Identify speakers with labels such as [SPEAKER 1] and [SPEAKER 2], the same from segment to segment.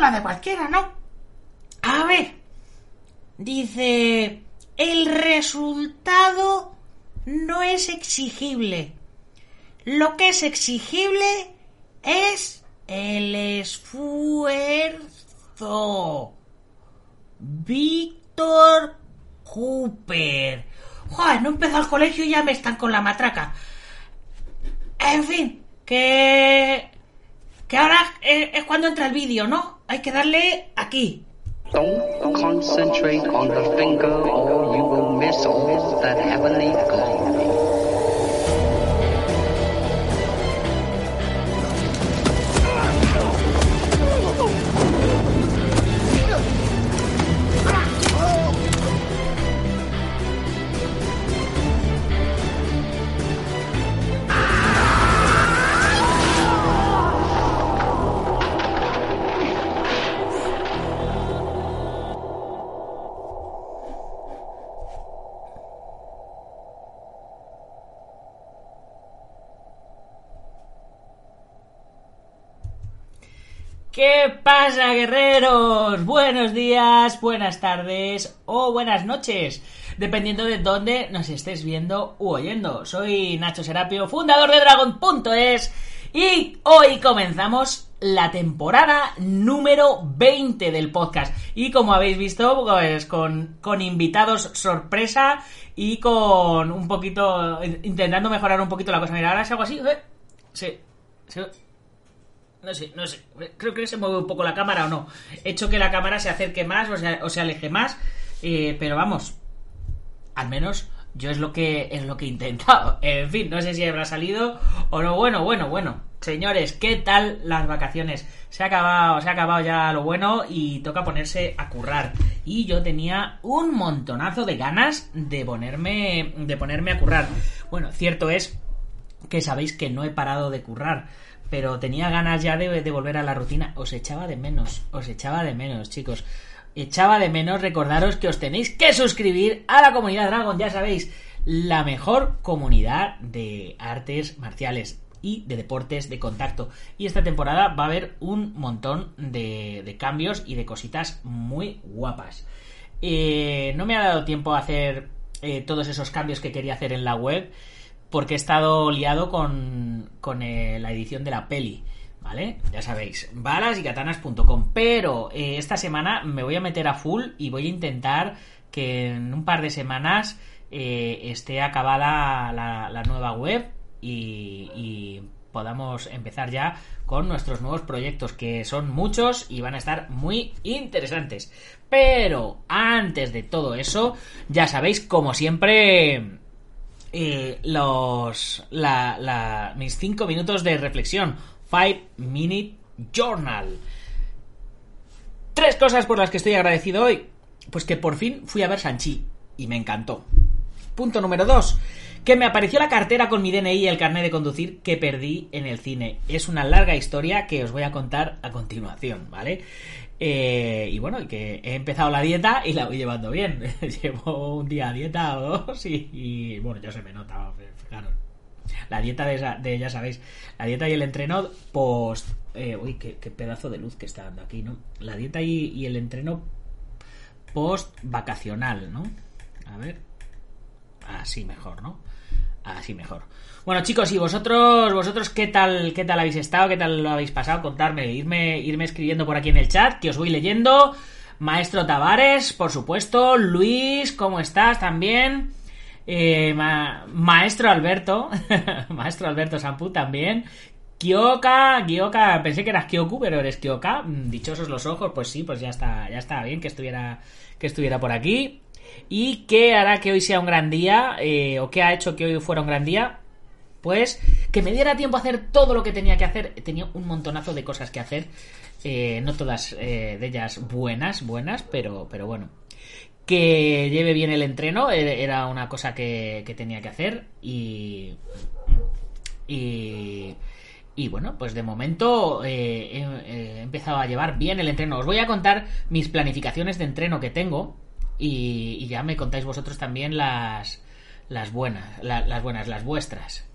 [SPEAKER 1] Lo de cualquiera, ¿no? A ver. Dice, el resultado no es exigible. Lo que es exigible es el esfuerzo. Víctor Cooper. Joder, no he empezado el colegio y ya me están con la matraca. En fin, que... Que ahora es cuando entra el vídeo, ¿no? Hay que darle aquí.
[SPEAKER 2] Don't concentrate on the finger or you will miss all that heavenly glory.
[SPEAKER 1] ¿Qué pasa, guerreros? Buenos días, buenas tardes o buenas noches, dependiendo de dónde nos estés viendo u oyendo. Soy Nacho Serapio, fundador de Dragon.es y hoy comenzamos la temporada número 20 del podcast. Y como habéis visto, pues con, con invitados sorpresa y con un poquito, intentando mejorar un poquito la cosa. Mira, ahora es algo así, ¿eh? Sí, sí. No sé, no sé. Creo que se mueve un poco la cámara o no. He hecho que la cámara se acerque más o se, o se aleje más. eh, pero vamos. Al menos yo es lo que es lo que he intentado. En fin, no sé si habrá salido o no. Bueno, bueno, bueno. Señores, ¿qué tal las vacaciones? Se ha acabado, se ha acabado ya lo bueno y toca ponerse a currar. Y yo tenía un montonazo de ganas de ponerme de ponerme a currar. Bueno, cierto es que sabéis que no he parado de currar pero tenía ganas ya de, volver a la rutina. Os echaba de menos, os echaba de menos, chicos. Echaba de menos recordaros que os tenéis que suscribir a la comunidad Dragon, ya sabéis, la mejor comunidad de artes marciales y de deportes de contacto. Y esta temporada va a haber un montón de, de cambios y de cositas muy guapas. Eh, no me ha dado tiempo a hacer eh, todos esos cambios que quería hacer en la web porque he estado liado con, con eh, la edición de la peli. ¿Vale? Ya sabéis, balas y. Pero eh, esta semana me voy a meter a full y voy a intentar que en un par de semanas eh, esté acabada la, la nueva web y, y, podamos empezar ya con nuestros nuevos proyectos, que son muchos y van a estar muy interesantes. Pero antes de todo eso, ya sabéis, como siempre, eh, los la, la, mis 5 minutos de reflexión. 5 minute journal. Tres cosas por las que estoy agradecido hoy. Pues que por fin fui a ver Sanchi y me encantó. Punto número 2 que me apareció la cartera con mi DNI y el carnet de conducir que perdí en el cine. Es una larga historia que os voy a contar a continuación vale eh, y bueno, que he empezado la dieta y la voy llevando bien. Llevo un día a dieta o dos y, bueno, ya se me nota, fijaros. La dieta de, esa, de, ya sabéis, la dieta y el entreno post... Eh, uy, qué, pedazo de luz que está dando aquí, ¿no? La dieta y el entreno post vacacional, ¿no? A ver. Así mejor, ¿no? Así mejor. Bueno, chicos, ¿y vosotros, vosotros qué tal, qué tal habéis estado? ¿Qué tal lo habéis pasado? Contarme, irme, irme escribiendo por aquí en el chat, que os voy leyendo. Maestro Tavares, por supuesto. Luis, ¿cómo estás? También. Eh, Maestro Alberto. Maestro Alberto Sampu también. Kyoka, Kyoka, pensé que eras Kyoku, pero eres Kyoka. Mm, dichosos los ojos, pues sí, pues ya está, ya está bien que estuviera, que estuviera por aquí. ¿Y qué hará que hoy sea un gran día? Eh, ¿O qué ha hecho que hoy fuera un gran día? Pues que me diera tiempo a hacer todo lo que tenía que hacer. Tenía un montonazo de cosas que hacer. Eh, no todas eh, de ellas buenas, buenas, pero, pero bueno. Que lleve bien el entreno eh, era una cosa que, tenía que hacer y, y, y bueno, pues de momento he, empezado a llevar bien el entreno. Os voy a contar mis planificaciones de entreno que tengo y, ya me contáis vosotros también las, las buenas, las buenas, las vuestras.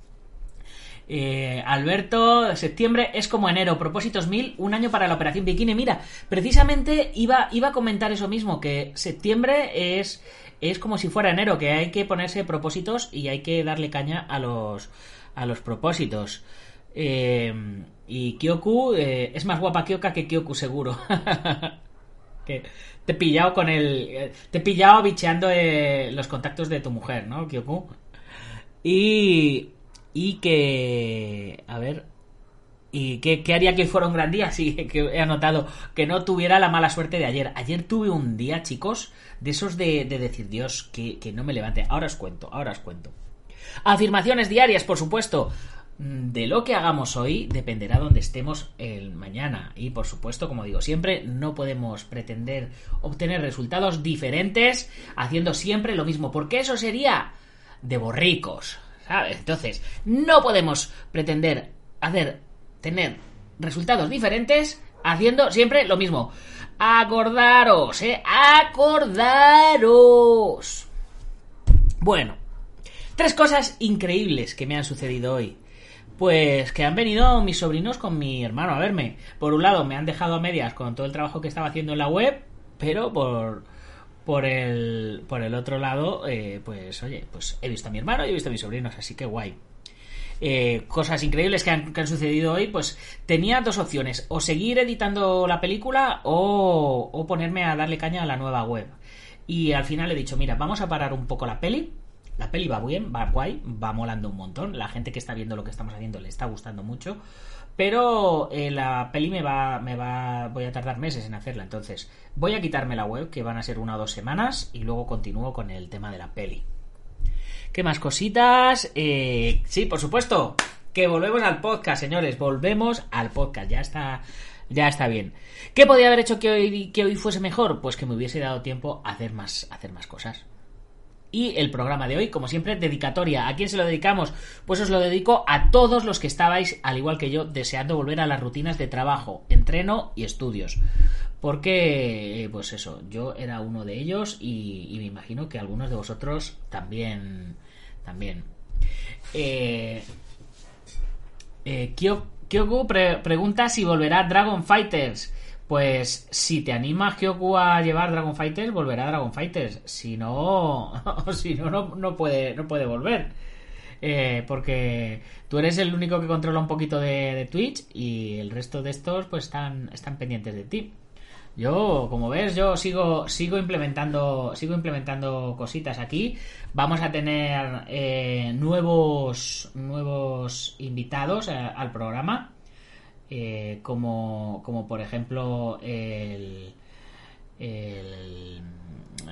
[SPEAKER 1] Eh, Alberto, septiembre es como enero, propósitos mil, un año para la operación Bikini. Mira, precisamente iba, iba a comentar eso mismo, que septiembre es, es como si fuera enero, que hay que ponerse propósitos y hay que darle caña a los, a los propósitos. Eh, y Kyoku eh, es más guapa Kyoka que Kyoku, seguro. que te he pillado con el. Te he pillado bicheando los contactos de tu mujer, ¿no, Kyoku? Y y que, a ver, ¿y qué, haría que fuera un gran día? Sí, que he anotado que no tuviera la mala suerte de ayer. Ayer tuve un día, chicos, de esos de, decir, Dios, que, que no me levante. Ahora os cuento, ahora os cuento. Afirmaciones diarias, por supuesto. Mm, de lo que hagamos hoy dependerá donde estemos el mañana. Y por supuesto, como digo siempre, no podemos pretender obtener resultados diferentes haciendo siempre lo mismo, porque eso sería de borricos. Entonces, no podemos pretender hacer, tener resultados diferentes haciendo siempre lo mismo. Acordaros, ¿eh? Acordaros. Bueno, tres cosas increíbles que me han sucedido hoy. Pues que han venido mis sobrinos con mi hermano a verme. Por un lado, me han dejado a medias con todo el trabajo que estaba haciendo en la web, pero por, por el, por el otro lado, eh, pues oye, pues he visto a mi hermano y he visto a mis sobrinos, así que guay. Eh, cosas increíbles que han, que han, sucedido hoy, pues tenía dos opciones, o seguir editando la película o, o ponerme a darle caña a la nueva web. Y al final he dicho, mira, vamos a parar un poco la peli. La peli va bien, va guay, va molando un montón. La gente que está viendo lo que estamos haciendo le está gustando mucho. Pero eh, la peli me va, me va, voy a tardar meses en hacerla. Entonces, voy a quitarme la web, que van a ser una o dos semanas, y luego continúo con el tema de la peli. ¿Qué más cositas? Eh, sí, por supuesto, que volvemos al podcast, señores. Volvemos al podcast. Ya está, ya está bien. ¿Qué podía haber hecho que hoy, que hoy fuese mejor? Pues que me hubiese dado tiempo a hacer más, a hacer más cosas. Y el programa de hoy, como siempre, dedicatoria. ¿A quién se lo dedicamos? Pues os lo dedico a todos los que estabais, al igual que yo, deseando volver a las rutinas de trabajo, entreno y estudios. Porque, pues eso, yo era uno de ellos y, me imagino que algunos de vosotros también. También. Eh, eh Kyoku pregunta si volverá Dragon Fighters. Pues si te animas Kyoku a llevar Dragon Fighters, volverá Dragon Fighters. Si no, si no, no, puede, no puede volver. Eh, porque tú eres el único que controla un poquito de, Twitch y el resto de estos pues están, están pendientes de ti. Yo, como ves, yo sigo, sigo implementando, sigo implementando cositas aquí. Vamos a tener eh, nuevos, nuevos invitados eh, al programa. Eh, como, como por ejemplo el,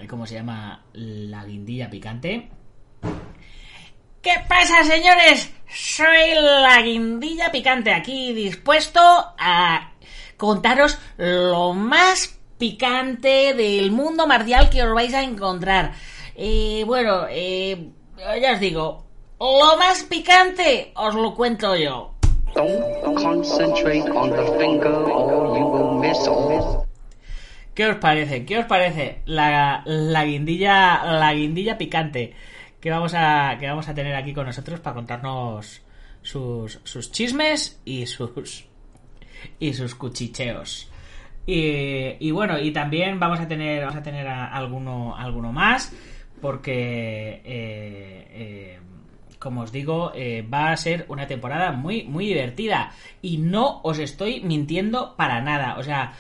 [SPEAKER 1] ¿cómo se llama? La guindilla picante. ¿Qué pasa, señores? Soy la guindilla picante aquí dispuesto a contaros lo más picante del mundo marcial que os vais a encontrar. Eh, bueno, eh, ya os digo, lo más picante os lo cuento yo. ¿Qué os parece? ¿Qué os parece la, la guindilla la guindilla picante que vamos a que vamos a tener aquí con nosotros para contarnos sus, sus chismes y sus y sus cuchicheos? Y, y bueno, y también vamos a tener, vamos a tener a- alguno, alguno más, porque eh, eh, como os digo, eh, va a ser una temporada muy, muy divertida. Y no os estoy mintiendo para nada. O sea,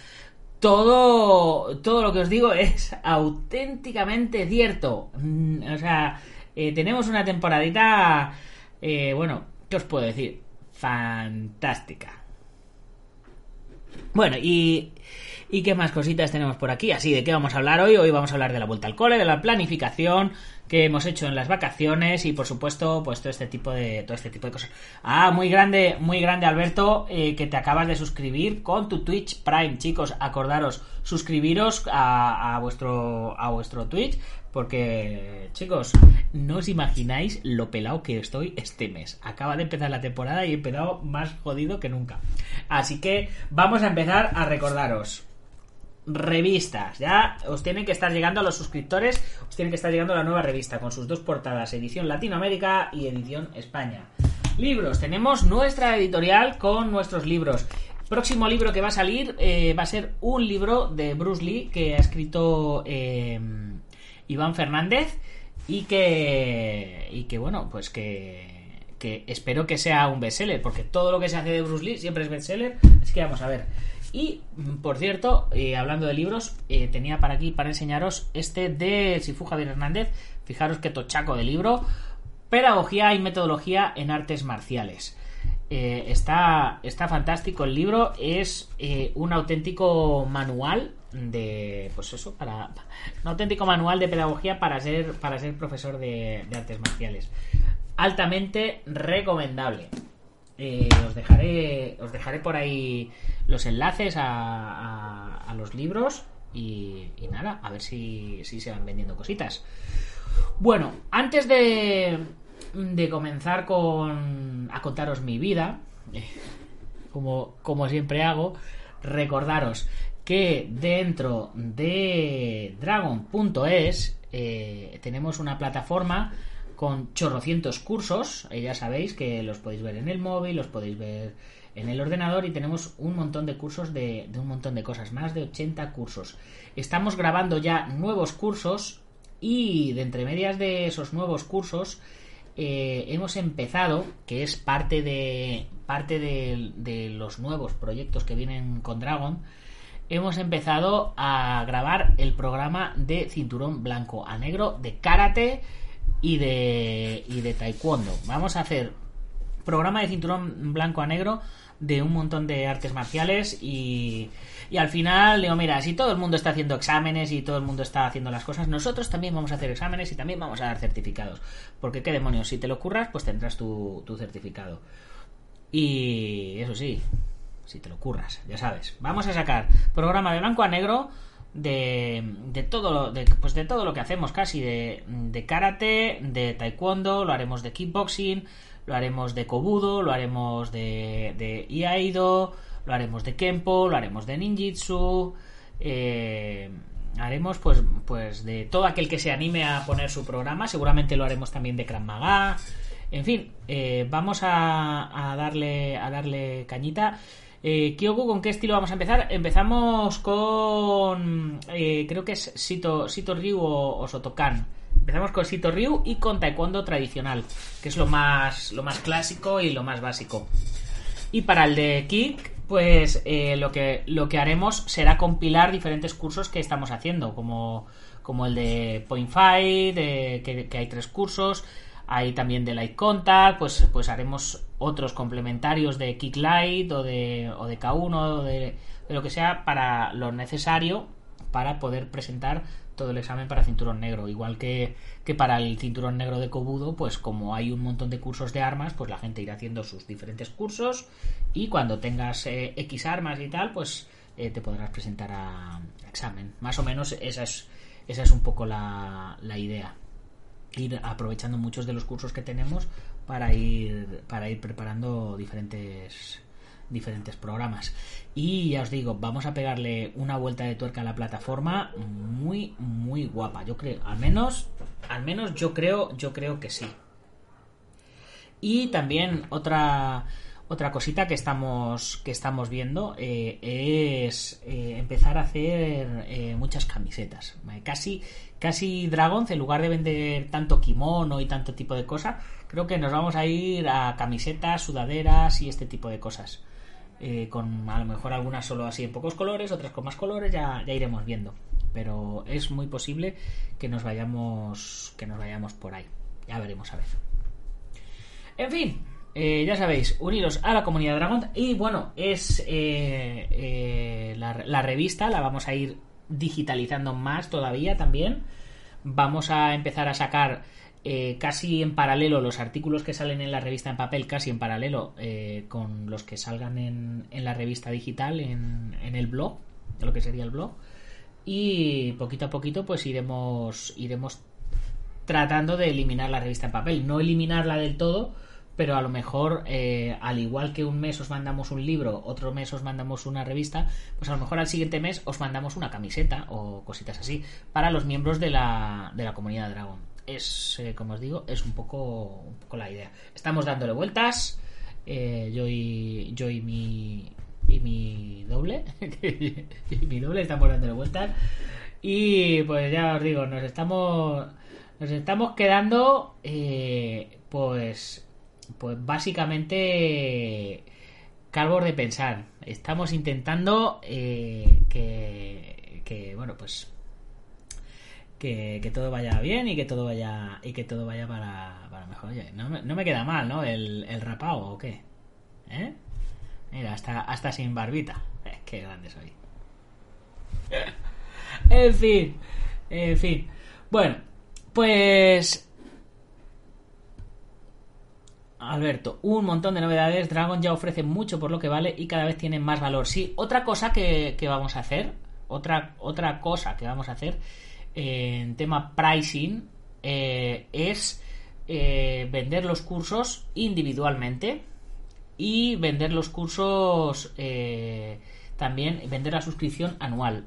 [SPEAKER 1] todo, todo lo que os digo es auténticamente cierto. Mm, O sea, eh, tenemos una temporadita, eh, bueno, ¿qué os puedo decir? Fantástica. Bueno, y, ¿y qué más cositas tenemos por aquí? Así, ¿de qué vamos a hablar hoy? Hoy vamos a hablar de la vuelta al cole, de la planificación que hemos hecho en las vacaciones y por supuesto, pues todo este tipo de todo este tipo de cosas. Ah, muy grande, muy grande Alberto, eh, que te acabas de suscribir con tu Twitch Prime, chicos, acordaros suscribiros a, vuestro a vuestro Twitch porque, chicos, no os imagináis lo pelado que estoy este mes. Acaba de empezar la temporada y he empezado más jodido que nunca. Así que vamos a empezar a recordaros. Revistas, ya os tienen que estar llegando a los suscriptores, os tienen que estar llegando la nueva revista con sus dos portadas, edición Latinoamérica y edición España. Libros, tenemos nuestra editorial con nuestros libros. Próximo libro que va a salir eh, va a ser un libro de Bruce Lee que ha escrito eh, Iván Fernández y que y que bueno pues que, que espero que sea un bestseller porque todo lo que se hace de Bruce Lee siempre es bestseller así que vamos a ver y mm, por cierto eh, hablando de libros eh, tenía para aquí para enseñaros este de Sifu Javier Hernández fijaros qué tochaco de libro pedagogía y metodología en artes marciales eh, está, está fantástico el libro. Es un auténtico manual de. Pues eso, para. Un auténtico manual de pedagogía para ser, para ser profesor de artes marciales. Altamente recomendable. Eh, os dejaré. Os dejaré por ahí los enlaces a, a- los libros. Y, nada, a ver si, si se van vendiendo cositas. Bueno, antes de, de comenzar con, a contaros mi vida, como, como siempre hago, recordaros que dentro de Dragon.es eh, tenemos una plataforma con chorrocientos cursos, eh, ya sabéis que los podéis ver en el móvil, los podéis ver en el ordenador y tenemos un montón de cursos de, un montón de cosas, más de 80 cursos. Estamos grabando ya nuevos cursos y de entre medias de esos nuevos cursos eh, hemos empezado, que es parte de parte de los nuevos proyectos que vienen con Dragon, hemos empezado a grabar el programa de cinturón blanco a negro de karate y de y de taekwondo. Vamos a hacer programa de cinturón blanco a negro de un montón de artes marciales y, y al final digo, mira, si todo el mundo está haciendo exámenes y todo el mundo está haciendo las cosas, nosotros también vamos a hacer exámenes y también vamos a dar certificados. Porque qué demonios, si te lo curras, pues tendrás tu, tu certificado. Y eso sí, si te lo curras, ya sabes. Vamos a sacar programa de blanco a negro de, de todo lo, de, pues de todo lo que hacemos casi de, de karate, de taekwondo, lo haremos de kickboxing, lo haremos de kobudo, lo haremos de, de iaido, lo haremos de kempo, lo haremos de ninjitsu, eh, haremos pues pues de todo aquel que se anime a poner su programa, seguramente lo haremos también de Krav Maga, en fin, eh, vamos a, a darle a darle cañita. Eh, Kyoku, ¿con qué estilo vamos a empezar? Empezamos con. eh, creo que es Sito, Sito Ryu o, o Sotokan. Empezamos con Sito Ryu y con Taekwondo tradicional, que es lo más, lo más clásico y lo más básico. Y para el de Kick, pues eh, lo, que, lo que haremos será compilar diferentes cursos que estamos haciendo, como, como el de Point Fight, que hay tres cursos, hay también de Light Contact, pues, pues haremos otros complementarios de Kick Light o de, o de K1 o de, lo que sea para lo necesario para poder presentar todo el examen para cinturón negro. Igual que, que para el cinturón negro de Kobudo, pues como hay un montón de cursos de armas, pues la gente irá haciendo sus diferentes cursos y cuando tengas eh, X armas y tal, pues eh, te podrás presentar a, a examen. Más o menos esa es, esa es un poco la, la idea. Ir aprovechando muchos de los cursos que tenemos para ir, para ir preparando diferentes diferentes programas. Y ya os digo, vamos a pegarle una vuelta de tuerca a la plataforma muy, muy guapa. Yo creo, al menos, al menos yo creo, yo creo que sí. Y también otra, otra cosita que estamos que estamos viendo eh, es eh, empezar a hacer eh, muchas camisetas casi casi Dragons en lugar de vender tanto kimono y tanto tipo de cosas creo que nos vamos a ir a camisetas sudaderas y este tipo de cosas. Con a lo mejor algunas solo así en pocos colores otras con más colores ya, ya iremos viendo. Pero es muy posible que nos vayamos que nos vayamos por ahí. Ya veremos a ver. En fin eh, ya sabéis, uniros a la comunidad Dragon. Y bueno, es eh, eh, la, revista, la vamos a ir digitalizando más todavía también. Vamos a empezar a sacar casi en paralelo los artículos que salen en la revista en papel, casi en paralelo con los que salgan en, en la revista digital, en, en, el blog, lo que sería el blog. Y poquito a poquito, pues iremos, iremos tratando de eliminar la revista en papel. No eliminarla del todo pero a lo mejor, eh, al igual que un mes os mandamos un libro, otro mes os mandamos una revista, pues a lo mejor al siguiente mes os mandamos una camiseta o cositas así para los miembros de la, de la comunidad Dragon. Es, eh, como os digo, es un poco, un poco la idea. Estamos dándole vueltas, eh, yo, y, yo y mi, y mi doble, y mi doble estamos dándole vueltas. Y pues ya os digo, nos estamos, nos estamos quedando, pues pues básicamente calvos de pensar. Estamos intentando eh, que, bueno, pues que, todo vaya bien y que todo vaya y que todo vaya para, para mejor. Oye, no me, queda mal, ¿no? El, el rapado o qué. ¿Eh? Mira, hasta, hasta sin barbita. Eh, qué grande soy. en fin, en fin. Bueno, pues Alberto, un montón de novedades. Dragon ya ofrece mucho por lo que vale y cada vez tiene más valor. Sí, otra cosa que, vamos a hacer, otra, otra cosa que vamos a hacer en tema pricing eh, es eh, vender los cursos individualmente y vender los cursos eh, también, vender la suscripción anual.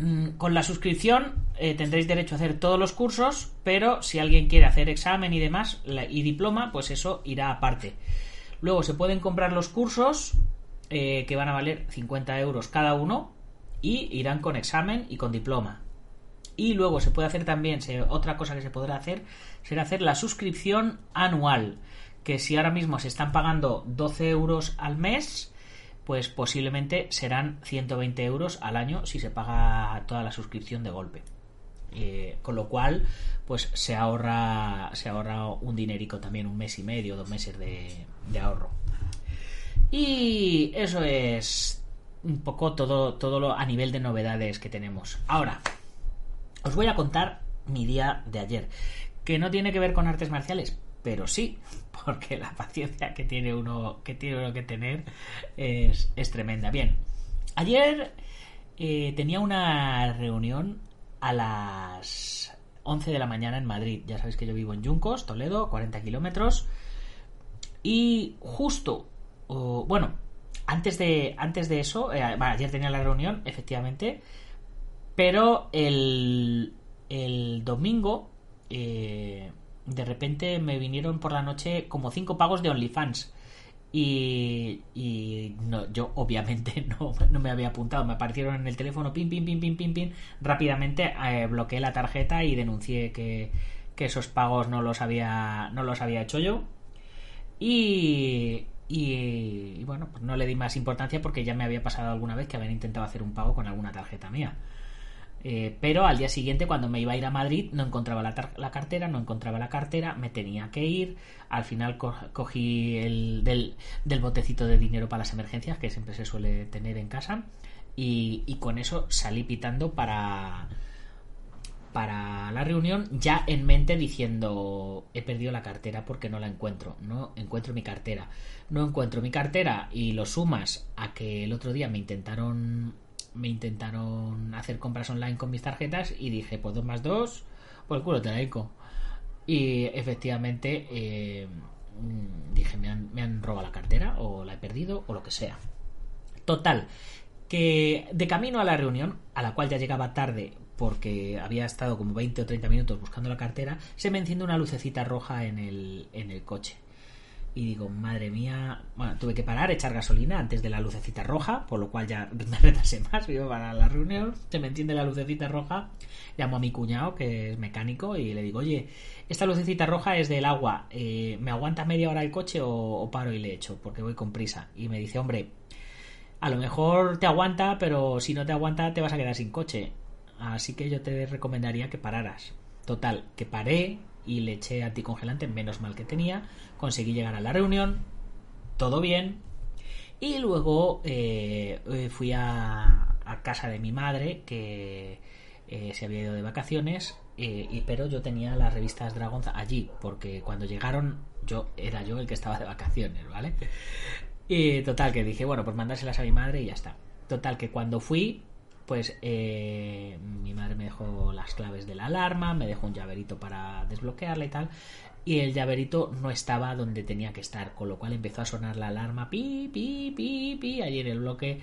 [SPEAKER 1] Mm, con la suscripción eh, tendréis derecho a hacer todos los cursos, pero si alguien quiere hacer examen y demás y diploma, pues eso irá aparte. Luego se pueden comprar los cursos eh, que van a valer 50 euros cada uno y irán con examen y con diploma. Y luego se puede hacer también, otra cosa que se podrá hacer, será hacer la suscripción anual, que si ahora mismo se están pagando 12 euros al mes, pues posiblemente serán 120 euros al año si se paga toda la suscripción de golpe. Eh, con lo cual, pues se ahorra, se ahorra un dinerico también, un mes y medio, dos meses de, ahorro. Y eso es un poco todo, todo lo a nivel de novedades que tenemos. Ahora, os voy a contar mi día de ayer, que no tiene que ver con artes marciales, pero sí, porque la paciencia que tiene uno que tiene uno que tener es, tremenda. Bien, ayer eh, tenía una reunión a las 11 de la mañana en Madrid. Ya sabéis que yo vivo en Yuncos, Toledo, 40 kilómetros. Y justo, bueno, antes de, antes de eso, eh, ayer tenía la reunión, efectivamente, pero el, el domingo eh, de repente me vinieron por la noche como cinco pagos de OnlyFans. Y, y no, yo obviamente no, no, me había apuntado. Me aparecieron en el teléfono, pin, pin, pin, pin, pin, pin. Rápidamente eh, bloqueé la tarjeta y denuncié que, que, esos pagos no los había, no los había hecho yo. Y, y, bueno, pues no le di más importancia porque ya me había pasado alguna vez que habían intentado hacer un pago con alguna tarjeta mía. Eh, pero al día siguiente, cuando me iba a ir a Madrid, no encontraba la, cartera, no encontraba la cartera, me tenía que ir. Al final cogí el del, botecito de dinero para las emergencias, que siempre se suele tener en casa, y, con eso salí pitando para, para la reunión, ya en mente diciendo: He perdido la cartera porque no la encuentro, no encuentro mi cartera. No encuentro mi cartera y lo sumas a que el otro día me intentaron me intentaron hacer compras online con mis tarjetas y dije, pues dos más dos, pues el culo te la Y efectivamente eh, mm, dije, me han, me han robado la cartera o la he perdido o lo que sea. Total, que de camino a la reunión, a la cual ya llegaba tarde porque había estado como 20 o 30 minutos buscando la cartera, se me enciende una lucecita roja en el, en el coche. Y digo, madre mía, bueno, tuve que parar, echar gasolina antes de la lucecita roja, por lo cual ya me retrasé más, iba para la reunión, se me enciende la lucecita roja, llamo a mi cuñado, que es mecánico, y le digo, oye, esta lucecita roja es del agua, eh, ¿me aguanta media hora el coche o, o paro y le echo? Porque voy con prisa. Y me dice, hombre, a lo mejor te aguanta, pero si no te aguanta te vas a quedar sin coche. Así que yo te recomendaría que pararas. Total, que paré y le eché anticongelante, menos mal que tenía. Conseguí llegar a la reunión, todo bien. Y luego eh, eh, fui a, casa de mi madre, que eh, se había ido de vacaciones, y, pero yo tenía las revistas Dragon allí, porque cuando llegaron yo era yo el que estaba de vacaciones, ¿vale? Y total, que dije, bueno, pues mandárselas a mi madre y ya está. Total, que cuando fui, pues eh, mi madre me dejó las claves de la alarma, me dejó un llaverito para desbloquearla y tal. Y el llaverito no estaba donde tenía que estar, con lo cual empezó a sonar la alarma, pi, pi, pi, pi, allí en el bloque.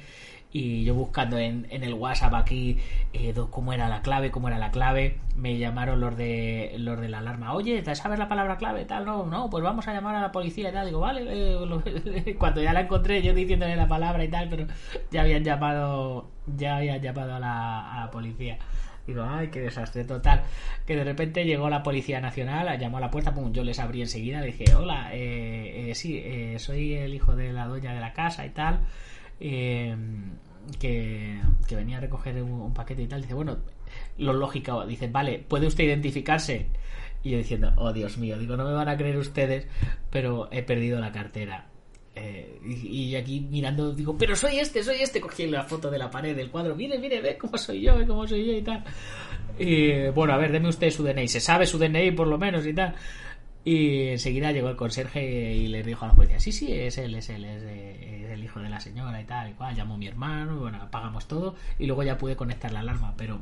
[SPEAKER 1] Y yo buscando en, en el WhatsApp aquí eh, cómo era la clave, cómo era la clave, me llamaron los de los de la alarma. Oye, ¿sabes la palabra clave? Tal, no, no, pues vamos a llamar a la policía y tal. Digo, vale, eh, cuando ya la encontré, yo diciéndole la palabra y tal, pero ya habían llamado, ya habían llamado a la, a la policía. Digo, ay, qué desastre total. Que de repente llegó la Policía Nacional, llamó a la puerta, pum, yo les abrí enseguida, le dije, hola, eh, eh, sí, eh, soy el hijo de la dueña de la casa y tal, eh, que, que, venía a recoger un, un, paquete y tal. Dice, bueno, lo lógico, dice, vale, ¿puede usted identificarse? Y yo diciendo, oh Dios mío, digo, no me van a creer ustedes, pero he perdido la cartera. Eh, y, y, aquí mirando digo, pero soy este, soy este, cogí la foto de la pared del cuadro, mire, mire, ve cómo soy yo, ve cómo soy yo y tal. Y bueno, a ver, deme usted su DNI, se sabe su DNI por lo menos y tal. Y enseguida llegó el conserje y le dijo a la policía, sí, sí, es él, es él, es, el hijo de la señora y tal, y cual, llamó mi hermano, bueno, apagamos todo y luego ya pude conectar la alarma, pero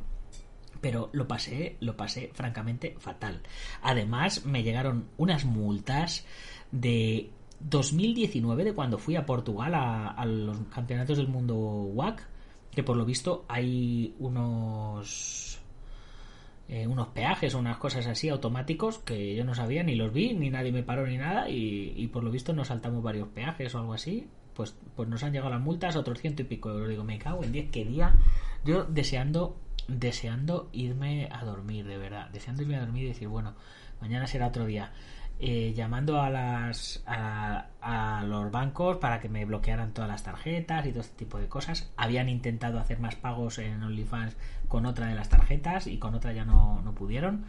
[SPEAKER 1] pero lo pasé, lo pasé francamente fatal. Además, me llegaron unas multas de 2019 de cuando fui a Portugal a, a, los campeonatos del mundo WAC que por lo visto hay unos eh, unos peajes o unas cosas así automáticos que yo no sabía ni los vi ni nadie me paró ni nada y, y por lo visto nos saltamos varios peajes o algo así. Pues pues nos han llegado las multas otros ciento y pico euros. Digo me cago en 10 qué día. Yo deseando deseando irme a dormir de verdad. Deseando irme a dormir y decir bueno mañana será otro día eh, llamando a las a, los bancos para que me bloquearan todas las tarjetas y todo este tipo de cosas. Habían intentado hacer más pagos en OnlyFans con otra de las tarjetas y con otra ya no, no pudieron.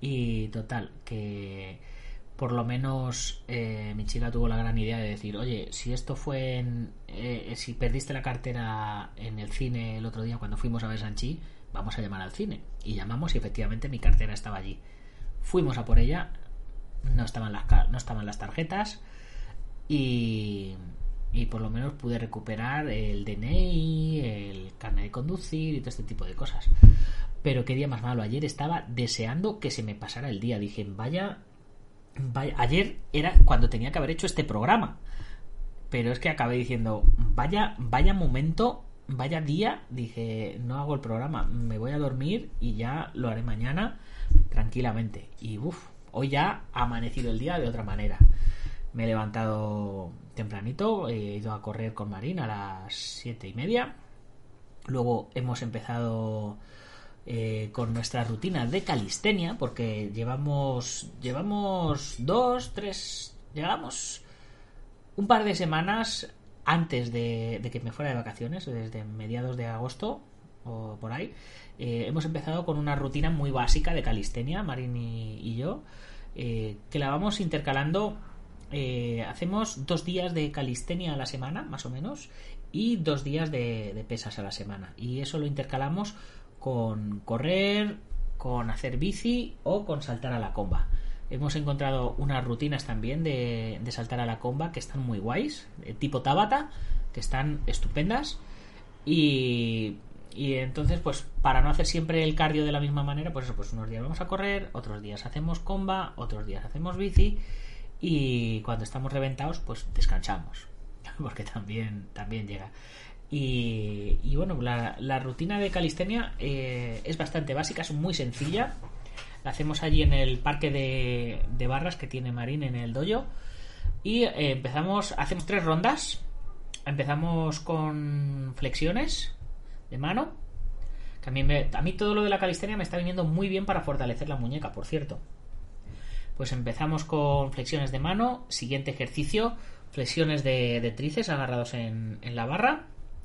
[SPEAKER 1] Y total que por lo menos eh, mi chica tuvo la gran idea de decir oye si esto fue en eh, si perdiste la cartera en el cine el otro día cuando fuimos a ver Sanchi vamos a llamar al cine y llamamos y efectivamente mi cartera estaba allí. Fuimos a por ella no estaban las, no estaban las tarjetas y, y por lo menos pude recuperar el DNI, el carnet de conducir y todo este tipo de cosas. Pero qué día más malo. Ayer estaba deseando que se me pasara el día. Dije, vaya, vaya. Ayer era cuando tenía que haber hecho este programa. Pero es que acabé diciendo, vaya, vaya momento, vaya día. Dije, no hago el programa, me voy a dormir y ya lo haré mañana tranquilamente. Y uff, Hoy ya ha amanecido el día de otra manera. Me he levantado tempranito, he ido a correr con Marín a las siete y media. Luego hemos empezado eh, con nuestra rutina de calistenia, porque llevamos, llevamos dos, tres, llegamos un par de semanas antes de, de que me fuera de vacaciones, desde mediados de agosto o por ahí, eh, hemos empezado con una rutina muy básica de calistenia, Marín y, yo, eh, que la vamos intercalando. Eh, hacemos dos días de calistenia a la semana, más o menos, y dos días de, pesas a la semana. Y eso lo intercalamos con correr, con hacer bici o con saltar a la comba. Hemos encontrado unas rutinas también de saltar a la comba que están muy guays, tipo Tabata, que están estupendas. Y y entonces, pues para no hacer siempre el cardio de la misma manera, pues eso, pues unos días vamos a correr, otros días hacemos comba, otros días hacemos bici y cuando estamos reventados, pues descansamos, porque también, también llega. Y, bueno, la, la, rutina de calistenia eh, es bastante básica, es muy sencilla. La hacemos allí en el parque de, de barras que tiene Marín en el dojo. Y eh, empezamos, hacemos tres rondas. Empezamos con flexiones de mano. Que a mí, todo lo de la calistenia me está viniendo muy bien para fortalecer la muñeca, por cierto. Pues empezamos con flexiones de mano. Siguiente ejercicio, flexiones de, de agarrados en, la barra.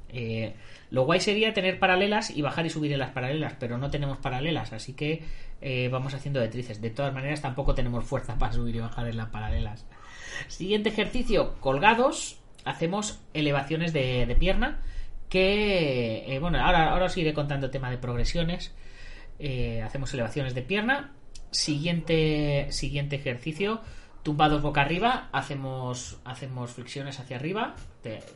[SPEAKER 1] Eh, lo guay sería tener paralelas y bajar y subir en las paralelas, pero no tenemos paralelas, así que eh, vamos haciendo de tríceps. De todas maneras, tampoco tenemos fuerza para subir y bajar en las paralelas. Siguiente ejercicio, colgados. Hacemos elevaciones de pierna. Que, eh, bueno, ahora, ahora os iré contando el tema de progresiones. Eh, hacemos elevaciones de pierna. Siguiente, siguiente ejercicio, tumbados boca arriba. Hacemos, hacemos flexiones hacia arriba.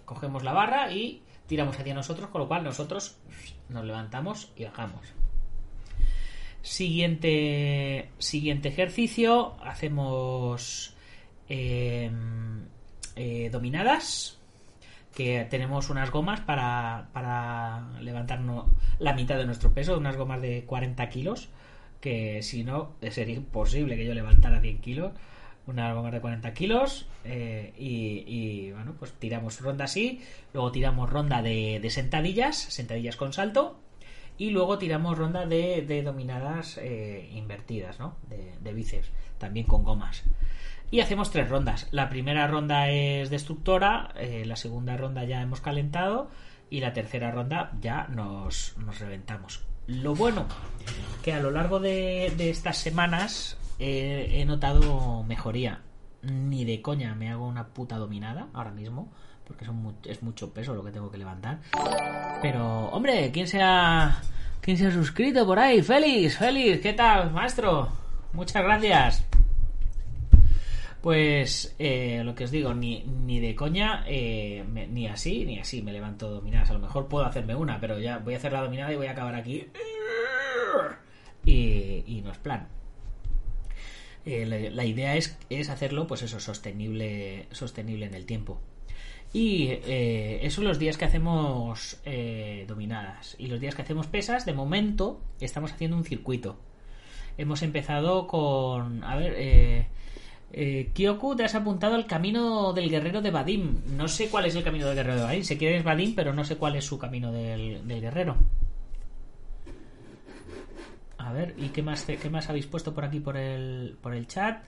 [SPEAKER 1] cogemos la barra y tiramos hacia nosotros, con lo cual nosotros nos levantamos y bajamos. Siguiente, siguiente ejercicio, hacemos eh, eh, dominadas, que tenemos unas gomas para, para levantarnos la mitad de nuestro peso, unas gomas de 40 kilos, que si no sería imposible que yo levantara 100 kilos, unas gomas de 40 kilos, eh, y, bueno, pues tiramos ronda así, luego tiramos ronda de, de sentadillas, sentadillas con salto, y luego tiramos ronda de, de dominadas eh, invertidas, ¿no? De, de bíceps, también con gomas. Y hacemos tres rondas. La primera ronda es destructora, eh, la segunda ronda ya hemos calentado y la tercera ronda ya nos, nos reventamos. Lo bueno, que a lo largo de, de estas semanas eh, he notado mejoría. Ni de coña me hago una puta dominada ahora mismo, porque es mucho peso lo que tengo que levantar. Pero, hombre, ¿quién se ha, quién se ha suscrito por ahí? Félix, Félix, ¿qué tal, maestro? Muchas gracias. Pues eh, lo que os digo, ni, ni de coña, eh, ni así, ni así me levanto dominadas. A lo mejor puedo hacerme una, pero ya voy a hacer la dominada y voy a acabar aquí. Y, y no es plan. Eh, la, la idea es, es hacerlo, pues eso, sostenible, sostenible en el tiempo. Y eso los días que hacemos dominadas. Y los días que hacemos pesas, de momento, estamos haciendo un circuito. Hemos empezado con. A ver, eh, Kyoku, te has apuntado al camino del guerrero de Vadim. No sé cuál es el camino del guerrero de Vadim. Sé que es Vadim, pero no sé cuál es su camino del, del guerrero. A ver, ¿y qué más, qué más habéis puesto por aquí por el, por el chat?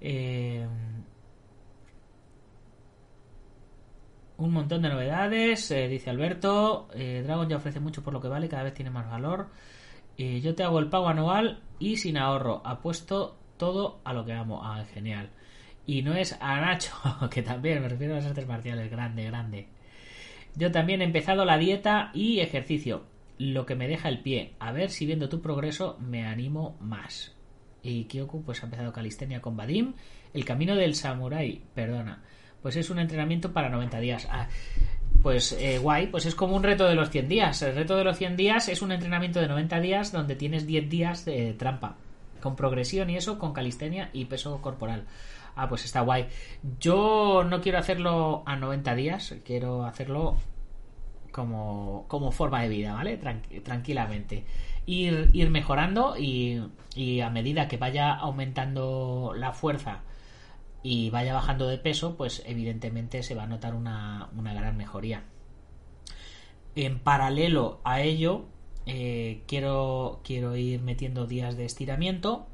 [SPEAKER 1] Eh, un montón de novedades, eh, dice Alberto. Eh, Dragon ya ofrece mucho por lo que vale, cada vez tiene más valor. Yo te hago el pago anual y sin ahorro. Apuesto todo a lo que amo. Ah, genial. Y no es a Nacho, que también me refiero a las artes marciales. Grande, grande. Yo también he empezado la dieta y ejercicio. Lo que me deja el pie. A ver si viendo tu progreso me animo más. Y Kyoku pues ha empezado calistenia con Vadim. El camino del samurái, perdona. Pues es un entrenamiento para 90 días. Ah, pues eh, guay, pues es como un reto de los 100 días. El reto de los 100 días es un entrenamiento de 90 días donde tienes 10 días de trampa. Con progresión y eso, con calistenia y peso corporal. Ah, pues está guay. Yo no quiero hacerlo a 90 días, quiero hacerlo como, como forma de vida, ¿vale? Tranqui- tranquilamente. Ir, ir mejorando y, y a medida que vaya aumentando la fuerza y vaya bajando de peso, pues evidentemente se va a notar una, una gran mejoría. En paralelo a ello, eh, quiero, quiero ir metiendo días de estiramiento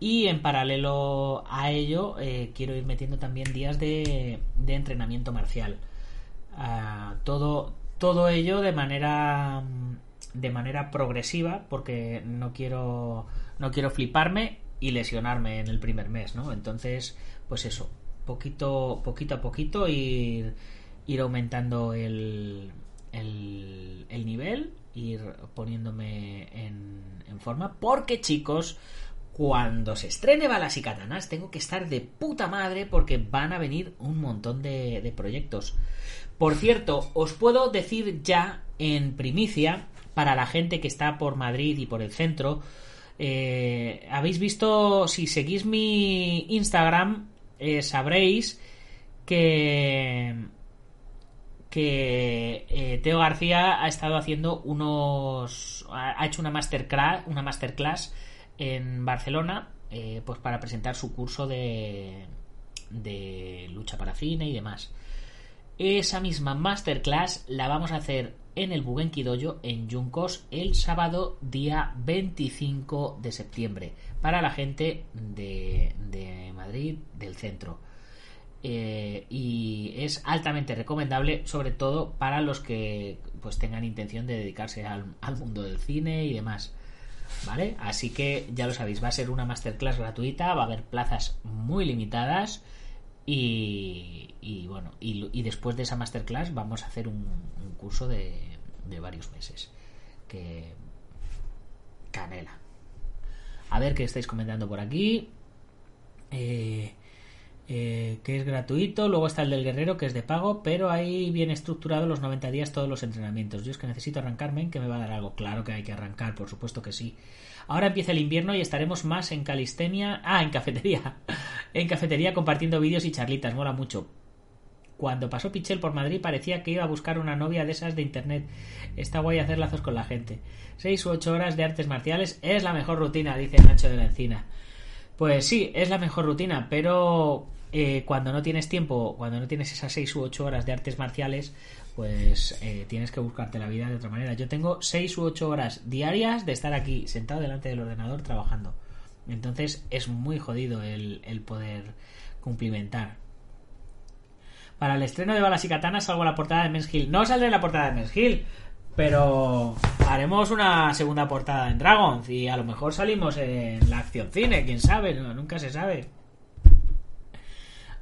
[SPEAKER 1] y en paralelo a ello eh, quiero ir metiendo también días de, de entrenamiento marcial. Ah, todo, todo ello de manera de manera progresiva porque no quiero no quiero fliparme y lesionarme en el primer mes, ¿no? Entonces, pues eso, poquito poquito a poquito ir ir aumentando el el, el nivel, ir poniéndome en, forma, porque chicos, cuando se estrene Balas y Katanas tengo que estar de puta madre porque van a venir un montón de, de proyectos. Por cierto, os puedo decir ya en primicia, para la gente que está por Madrid y por el centro, eh, habéis visto, si seguís mi Instagram, eh, sabréis que que eh, Teo García ha estado haciendo unos ha hecho una masterclass una masterclass en Barcelona eh, pues para presentar su curso de de lucha para cine y demás. Esa misma masterclass la vamos a hacer en el Bugenki Dojo en Yuncos el sábado día 25 de septiembre para la gente de, de Madrid del centro. Eh, y es altamente recomendable sobre todo para los que pues tengan intención de dedicarse al, mundo del cine y demás vale así que ya lo sabéis va a ser una masterclass gratuita va a haber plazas muy limitadas y, bueno y, después de esa masterclass vamos a hacer un, curso de, de varios meses que canela. A ver qué estáis comentando por aquí. Eh, eh, que es gratuito, luego está el del guerrero que es de pago, pero ahí viene estructurado los 90 días todos los entrenamientos. Yo es que necesito arrancarme, que me va a dar algo. Claro que hay que arrancar, por supuesto que sí. Ahora empieza el invierno y estaremos más en calistenia, ah, en cafetería, en cafetería compartiendo vídeos y charlitas, mola mucho. Cuando pasó Pichel por Madrid parecía que iba a buscar una novia de esas de internet. Está guay hacer lazos con la gente. Seis u ocho horas de artes marciales es la mejor rutina, dice Nacho de la Encina. Pues sí, es la mejor rutina, pero eh, cuando no tienes tiempo, cuando no tienes esas 6 u 8 horas de artes marciales, pues eh, tienes que buscarte la vida de otra manera. Yo tengo 6 u 8 horas diarias de estar aquí sentado delante del ordenador trabajando. Entonces es muy jodido el, poder cumplimentar. Para el estreno de Balas y Katanas salgo a la portada de Men's Hill. No saldré en la portada de Men's Hill, pero haremos una segunda portada en Dragons y a lo mejor salimos en la acción cine, quién sabe, nunca se sabe.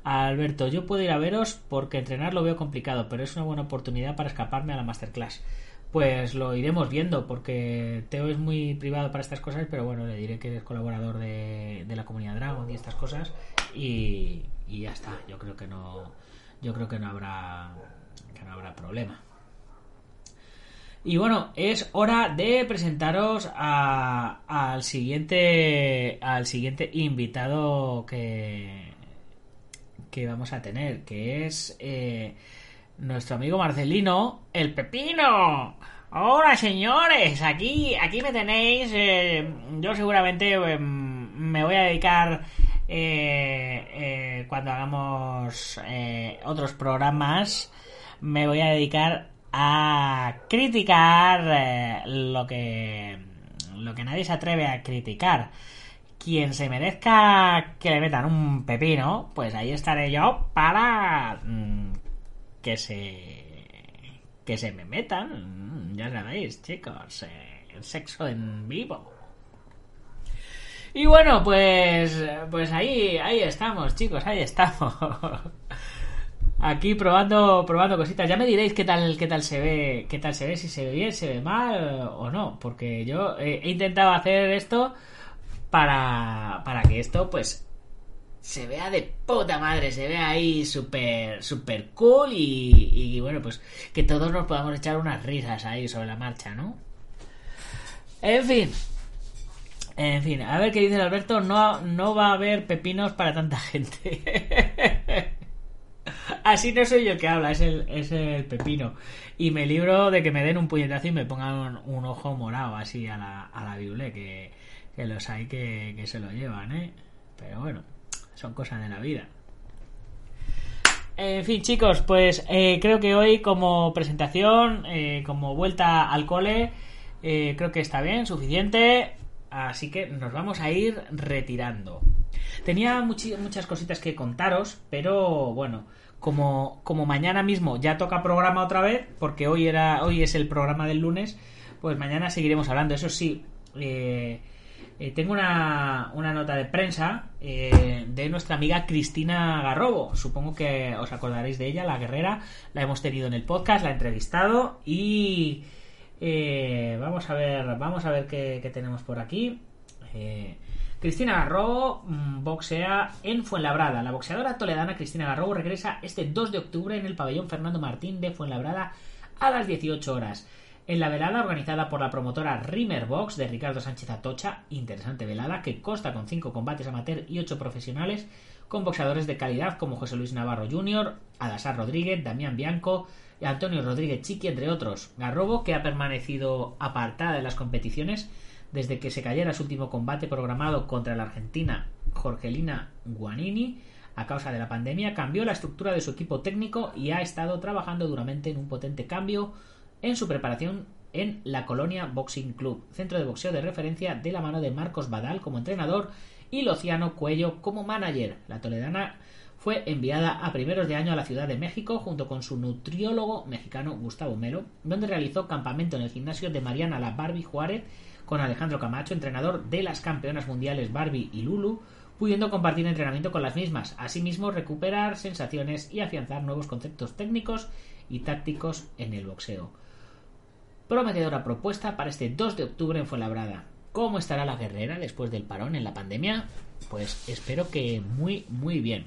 [SPEAKER 1] Alberto, yo puedo ir a veros porque entrenar lo veo complicado, pero es una buena oportunidad para escaparme a la masterclass. Pues lo iremos viendo, porque Teo es muy privado para estas cosas, pero bueno, le diré que es colaborador de, la comunidad Dragon y estas cosas, y, y, ya está. Yo creo que no, yo creo que no habrá, que no habrá problema. Y bueno, es hora de presentaros al siguiente al siguiente invitado que, que vamos a tener, que es eh, nuestro amigo Marcelino, el Pepino. Hola señores, aquí, aquí me tenéis. Eh, yo seguramente eh, me voy a dedicar cuando hagamos otros programas. Me voy a dedicar a criticar eh, lo que lo que nadie se atreve a criticar. Quien se merezca que le metan un pepino, pues ahí estaré yo para mm, que se que se me metan. Mm, ya sabéis, chicos, el sexo en vivo. Y bueno, pues pues ahí ahí estamos, chicos, ahí estamos. Aquí probando, probando cositas. Ya me diréis qué tal, qué tal se ve, qué tal se ve, si se ve bien, se ve mal o no. Porque yo he intentado hacer esto para, para que esto, pues, se vea de puta madre, se vea ahí súper, súper cool y, y bueno, pues que todos nos podamos echar unas risas ahí sobre la marcha, ¿no? En fin, en fin, a ver qué dice Alberto. No, no va a haber pepinos para tanta gente. Así no soy yo el que habla, es el, es el pepino. Y me libro de que me den un puñetazo y me pongan un, ojo morado así a la, a la Bible, que, los hay que, se lo llevan, ¿eh? Pero bueno, son cosas de la vida. En fin, chicos, pues eh, creo que hoy como presentación, eh, como vuelta al cole, eh, creo que está bien, suficiente. Así que nos vamos a ir retirando. Tenía muchas cositas que contaros, pero bueno, como, como mañana mismo ya toca programa otra vez, porque hoy, era, hoy es el programa del lunes, pues mañana seguiremos hablando. Eso sí, eh, eh, tengo una, una, nota de prensa eh, de nuestra amiga Cristina Garrobo. Supongo que os acordaréis de ella, la guerrera. La hemos tenido en el podcast, la he entrevistado y vamos a ver, vamos a ver qué, qué tenemos por aquí. Cristina Garrobo mm, boxea en Fuenlabrada. La boxeadora toledana Cristina Garrobo regresa este 2 de octubre en el pabellón Fernando Martín de Fuenlabrada a las 18 horas. En la velada organizada por la promotora Rimmer Box de Ricardo Sánchez Atocha, interesante velada que consta con 5 combates amateur y 8 profesionales, con boxeadores de calidad como José Luis Navarro Jr., Adasar Rodríguez, Damián Bianco y Antonio Rodríguez Chiqui, entre otros. Garrobo, que ha permanecido apartada de las competiciones, desde que se cayera su último combate programado contra la argentina Jorgelina Guanini, a causa de la pandemia, cambió la estructura de su equipo técnico y ha estado trabajando duramente en un potente cambio en su preparación en la Colonia Boxing Club, centro de boxeo de referencia de la mano de Marcos Badal como entrenador y Luciano Cuello como manager. La toledana fue enviada a primeros de año a la Ciudad de México junto con su nutriólogo mexicano Gustavo Melo, donde realizó campamento en el gimnasio de Mariana La Barbie Juárez con Alejandro Camacho, entrenador de las campeonas mundiales Barbie y Lulu, pudiendo compartir entrenamiento con las mismas, asimismo recuperar sensaciones y afianzar nuevos conceptos técnicos y tácticos en el boxeo. Prometedora propuesta para este 2 de octubre en Fuenlabrada. ¿Cómo estará la guerrera después del parón en la pandemia? Pues espero que muy, muy bien.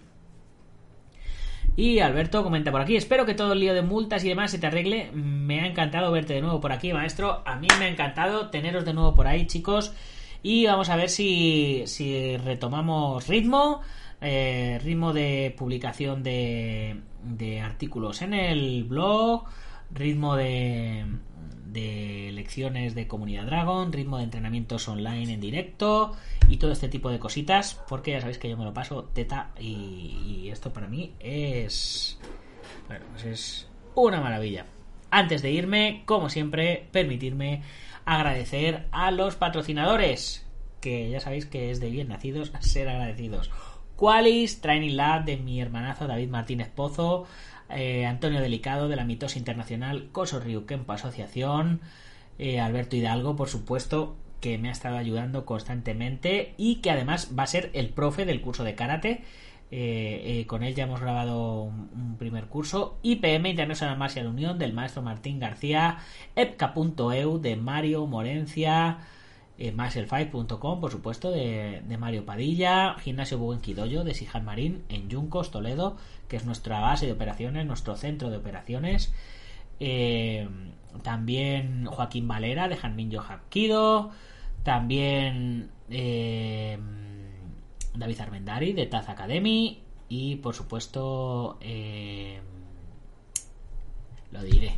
[SPEAKER 1] Y Alberto comenta por aquí, espero que todo el lío de multas y demás se te arregle. Me ha encantado verte de nuevo por aquí, maestro. A mí me ha encantado teneros de nuevo por ahí, chicos. Y vamos a ver si, si retomamos ritmo, eh, ritmo de publicación de, de artículos en el blog, ritmo de, de lecciones de comunidad Dragon, ritmo de entrenamientos online en directo y todo este tipo de cositas, porque ya sabéis que yo me lo paso teta y, esto para mí es... Bueno, pues es una maravilla. Antes de irme, como siempre, permitirme agradecer a los patrocinadores, que ya sabéis que es de bien nacidos ser agradecidos. Qualis, Training Lab de mi hermanazo David Martínez Pozo, eh, Antonio Delicado de la Mitosa Internacional, Coso Kempo Asociación, eh, Alberto Hidalgo, por supuesto, que me ha estado ayudando constantemente y que además va a ser el profe del curso de karate. Eh, con él ya hemos grabado un, primer curso. IPM International Martial Unión del maestro Martín García. EPCA.eu de Mario Morencia. Eh, 5com por supuesto, de, Mario Padilla. Gimnasio Buen de Sijan Marín en Yuncos, Toledo que es nuestra base de operaciones, nuestro centro de operaciones. Eh, también Joaquín Valera de Janmin Hapkido. También eh, David Armendari de Taz Academy. Y por supuesto, eh, lo diré.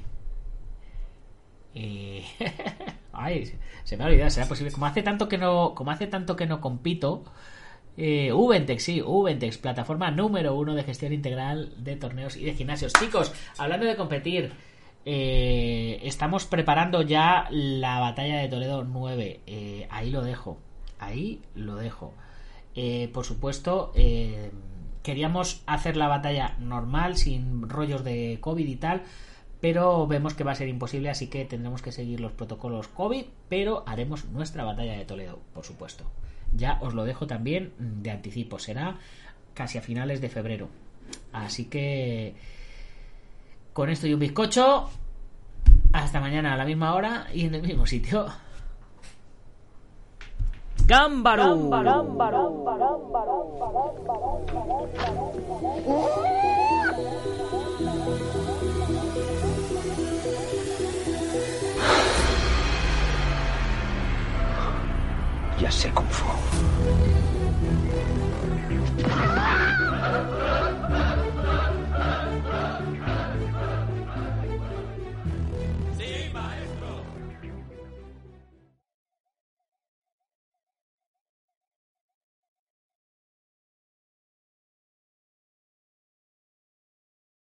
[SPEAKER 1] ay, se me ha olvidado, será posible. Como hace tanto que no, como hace tanto que no compito, eh, Ubentex, sí, Ubentex, plataforma número uno de gestión integral de torneos y de gimnasios. Chicos, hablando de competir, eh, estamos preparando ya la batalla de Toledo 9. Eh, ahí lo dejo, ahí lo dejo. Eh, por supuesto, queríamos hacer la batalla normal, sin rollos de COVID y tal, pero vemos que va a ser imposible, así que tendremos que seguir los protocolos COVID, pero haremos nuestra batalla de Toledo, por supuesto. Ya os lo dejo también de anticipo, será casi a finales de febrero. Así que con esto y un bizcocho, hasta mañana a la misma hora y en el mismo sitio. ¡Gámbaro! assez confort.